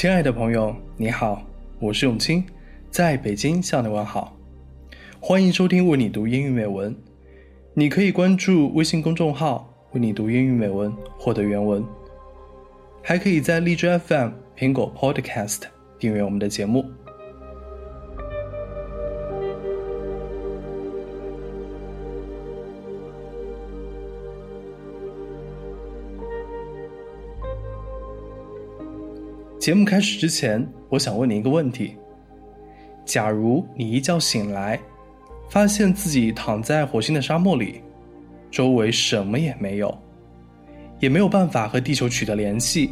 亲爱的朋友，你好，我是永清，在北京向你问好，欢迎收听为你读英语美文。你可以关注微信公众号“为你读英语美文”获得原文，还可以在荔枝 FM、苹果 Podcast 订阅我们的节目。节目开始之前，我想问你一个问题：假如你一觉醒来，发现自己躺在火星的沙漠里，周围什么也没有，也没有办法和地球取得联系，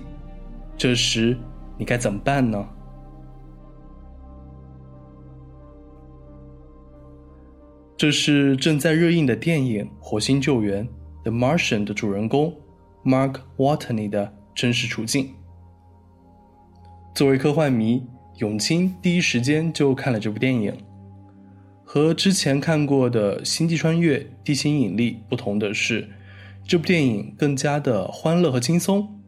这时你该怎么办呢？这是正在热映的电影《火星救援》（The Martian） 的主人公 Mark Watney 的真实处境。作为科幻迷，永清第一时间就看了这部电影。和之前看过的《星际穿越》《地心引力》不同的是，这部电影更加的欢乐和轻松。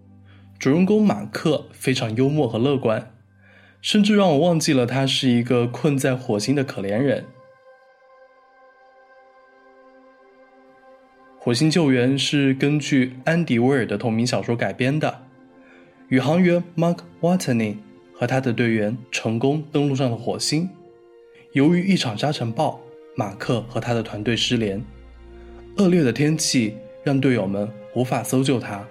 主人公马克非常幽默和乐观，甚至让我忘记了他是一个困在火星的可怜人。《火星救援》是根据安迪·威尔的同名小说改编的。宇航员 Mark Watney 和他的队员成功登陆上了火星。由于一场沙尘暴，马克和他的团队失联。恶劣的天气让队友们无法搜救他。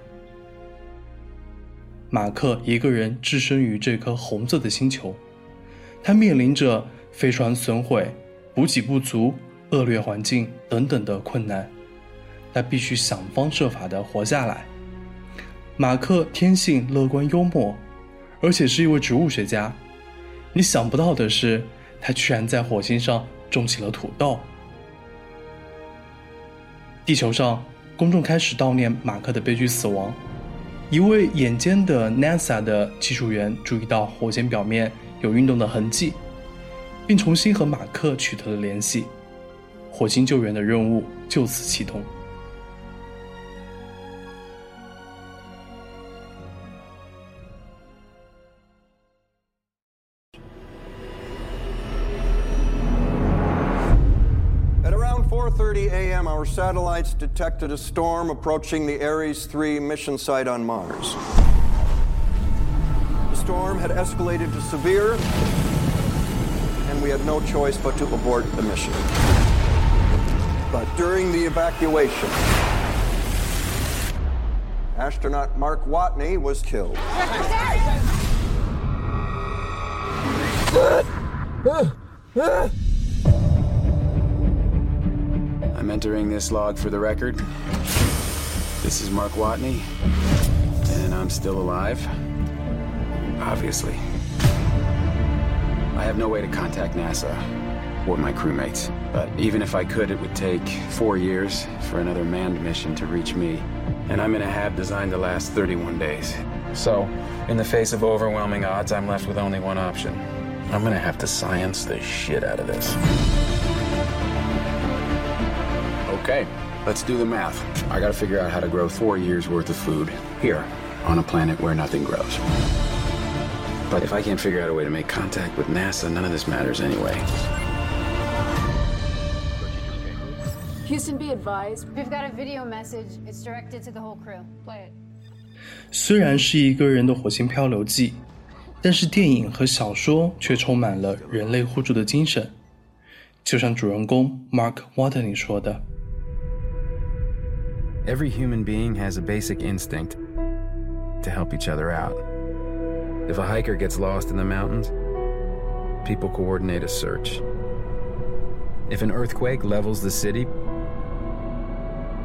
马克一个人置身于这颗红色的星球，他面临着飞船损毁、补给不足、恶劣环境等等的困难。他必须想方设法的活下来。马克天性乐观幽默，而且是一位植物学家。你想不到的是，他居然在火星上种起了土豆。地球上，公众开始悼念马克的悲剧死亡。一位眼尖的 NASA 的技术员注意到火星表面有运动的痕迹，并重新和马克取得了联系。火星救援的任务就此启动。Satellites detected a storm approaching the Ares 3 mission site on Mars. The storm had escalated to severe, and we had no choice but to abort the mission. But during the evacuation, astronaut Mark Watney was killed. I'm entering this log for the record. This is Mark Watney, and I'm still alive. Obviously. I have no way to contact NASA or my crewmates, but even if I could, it would take four years for another manned mission to reach me. And I'm in a hab designed to last 31 days. So, in the face of overwhelming odds, I'm left with only one option. I'm gonna have to science the shit out of this. Okay, let's do the math. I gotta figure out how to grow four years worth of food here on a planet where nothing grows. But if I can't figure out a way to make contact with NASA, none of this matters anyway. Houston, be advised. We've got a video message. It's directed to the whole crew. Play it. 虽然是一个人的火星漂流记，但是电影和小说却充满了人类互助的精神。就像主人公 Mark Watney 说的。Every human being has a basic instinct to help each other out. If a hiker gets lost in the mountains, people coordinate a search. If an earthquake levels the city,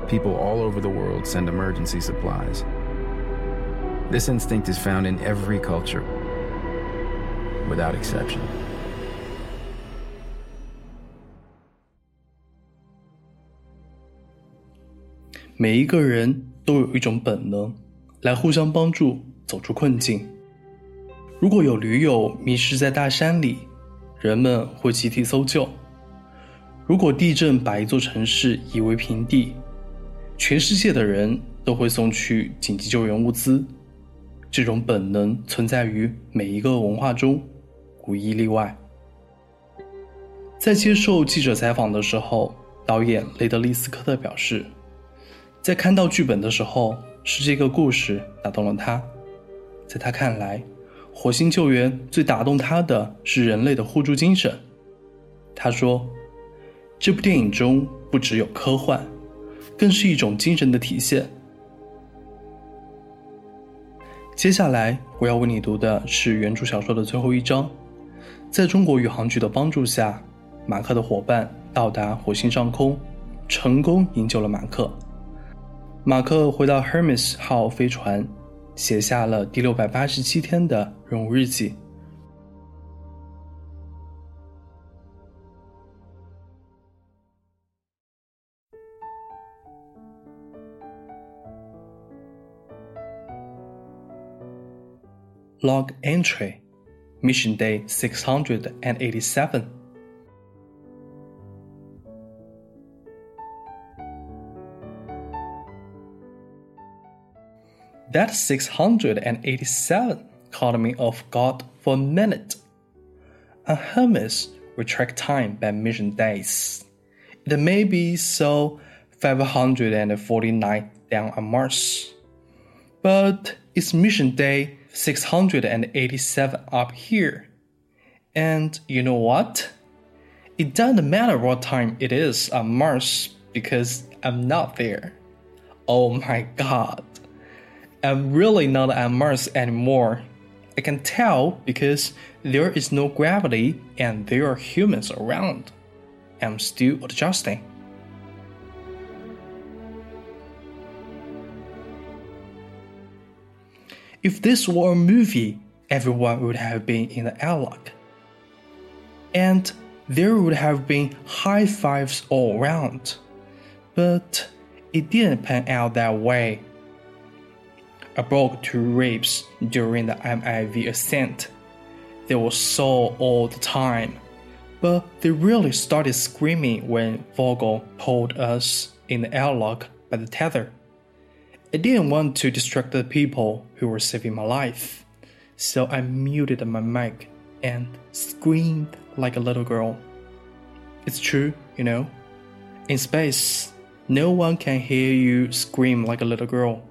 people all over the world send emergency supplies. This instinct is found in every culture, without exception. 每一个人都有一种本能，来互相帮助走出困境。如果有驴友迷失在大山里，人们会集体搜救；如果地震把一座城市夷为平地，全世界的人都会送去紧急救援物资。这种本能存在于每一个文化中，无一例外。在接受记者采访的时候，导演雷德利·斯科特表示，在看到剧本的时候，是这个故事打动了他。在他看来，火星救援最打动他的是人类的互助精神。他说：“这部电影中不只有科幻，更是一种精神的体现。”接下来我要为你读的是原著小说的最后一章。在中国宇航局的帮助下，马克的伙伴到达火星上空，成功营救了马克。马克回到 Hermes 号飞船，写下了第六百八十七天的任务日记。Log entry, mission day 687. That 687 caught me off guard for a minute. On Hermes, we track time by mission days. It may be Sol 549 down on Mars. But it's mission day 687 up here. And you know what? It doesn't matter what time it is on Mars because I'm not there. Oh my god. I'm really not on Mars anymore. I can tell because there is no gravity and there are humans around. I'm still adjusting. If this were a movie, everyone would have been in the airlock. And there would have been high fives all around. But it didn't pan out that way. Broke two ribs during the MAV ascent. They were sore all the time, but they really started screaming when Vogel pulled us in the airlock by the tether. I didn't want to distract the people who were saving my life, so I muted my mic and screamed like a little girl. It's true, you know. In space, no one can hear you scream like a little girl.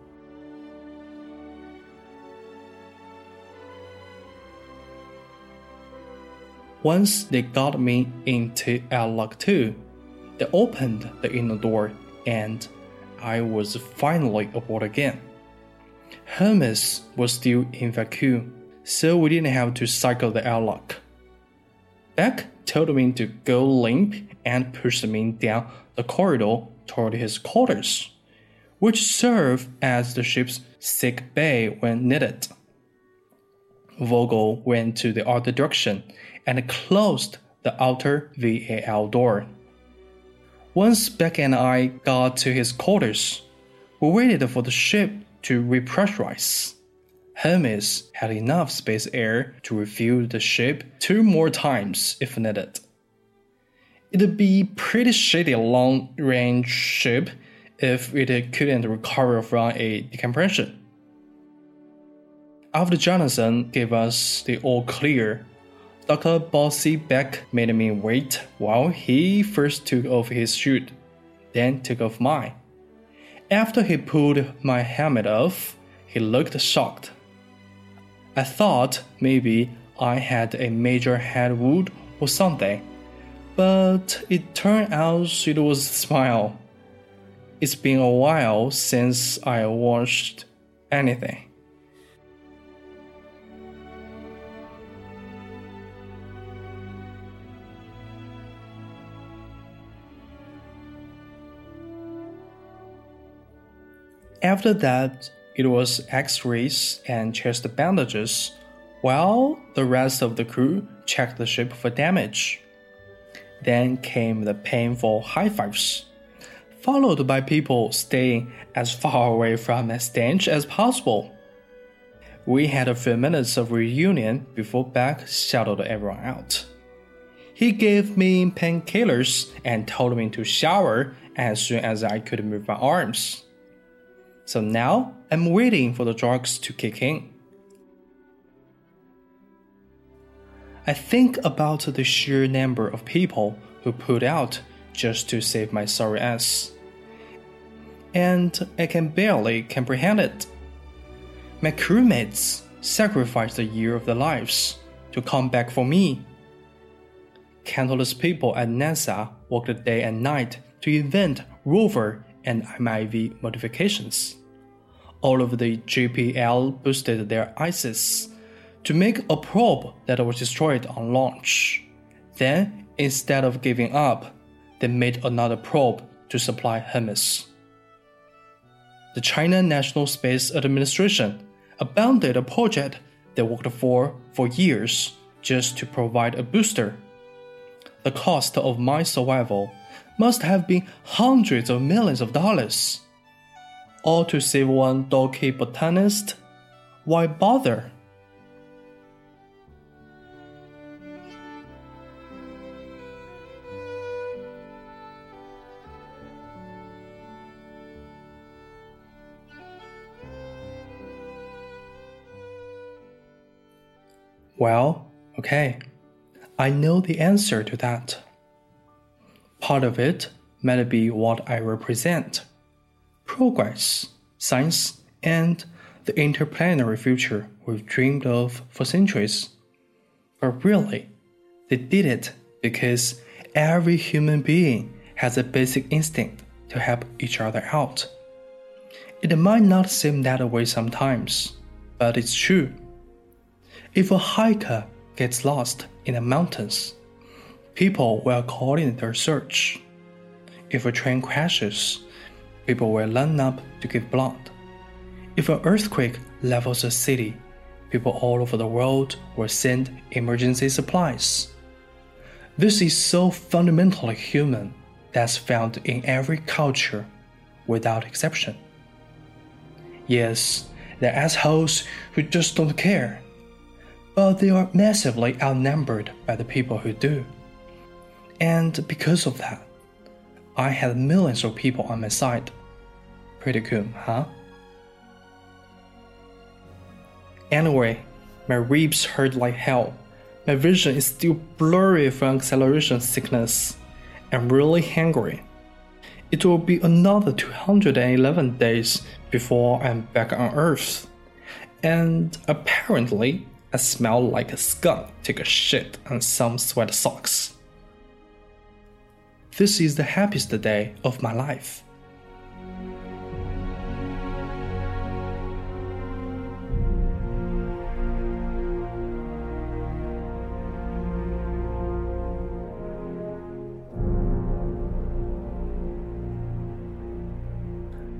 Once they got me into airlock 2, they opened the inner door and I was finally aboard again. Hermes was still in vacuum, so we didn't have to cycle the airlock. Beck told me to go limp and push me down the corridor toward his quarters, which served as the ship's sick bay when needed. Vogel went to the other direction and closed the outer VAL door. Once Beck and I got to his quarters, we waited for the ship to repressurize. Hermes had enough space air to refuel the ship two more times if needed. It'd be pretty shitty long range ship if it couldn't recover from a decompression. After Johanssen gave us the all clear, Dr. Bossy Beck made me wait while he first took off his suit, then took off mine. After he pulled my helmet off, he looked shocked. I thought maybe I had a major head wound or something, but it turned out it was a smile. It's been a while since I watched anything. After that, it was x rays and chest bandages, while the rest of the crew checked the ship for damage. Then came the painful high fives, followed by people staying as far away from the stench as possible. We had a few minutes of reunion before Beck shuttled everyone out. He gave me painkillers and told me to shower as soon as I could move my arms. So now I'm waiting for the drugs to kick in. I think about the sheer number of people who put out just to save my sorry ass. And I can barely comprehend it. My crewmates sacrificed a year of their lives to come back for me. Countless people at NASA worked day and night to invent rover and MAV modifications. All of the JPL boosted their ISIS to make a probe that was destroyed on launch. Then, instead of giving up, they made another probe to supply Hermes. The China National Space Administration abandoned a project they worked for for years just to provide a booster. The cost of my survival must have been hundreds of millions of dollars. All to save one dorky botanist? Why bother? Well, okay, I know the answer to that. Part of it might be what I represent progress, science, and the interplanetary future we've dreamed of for centuries. But really, they did it because every human being has a basic instinct to help each other out. It might not seem that way sometimes, but it's true. If a hiker gets lost in the mountains, people will coordinate their search. If a train crashes, people will line up to give blood. If an earthquake levels a city, people all over the world will send emergency supplies. This is so fundamentally human that's found in every culture without exception. Yes, there are assholes who just don't care but they are massively outnumbered by the people who do. And because of that, I had millions of people on my side. Pretty cool, huh? Anyway, my ribs hurt like hell. My vision is still blurry from acceleration sickness. I'm really hungry. It will be another 211 days before I'm back on Earth. And apparently, I smell like a skunk take a shit on some sweat socks. This is the happiest day of my life.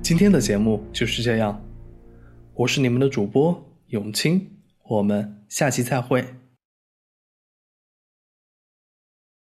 今天的节目就是这样，我是你们的主播永清，我们下期再会。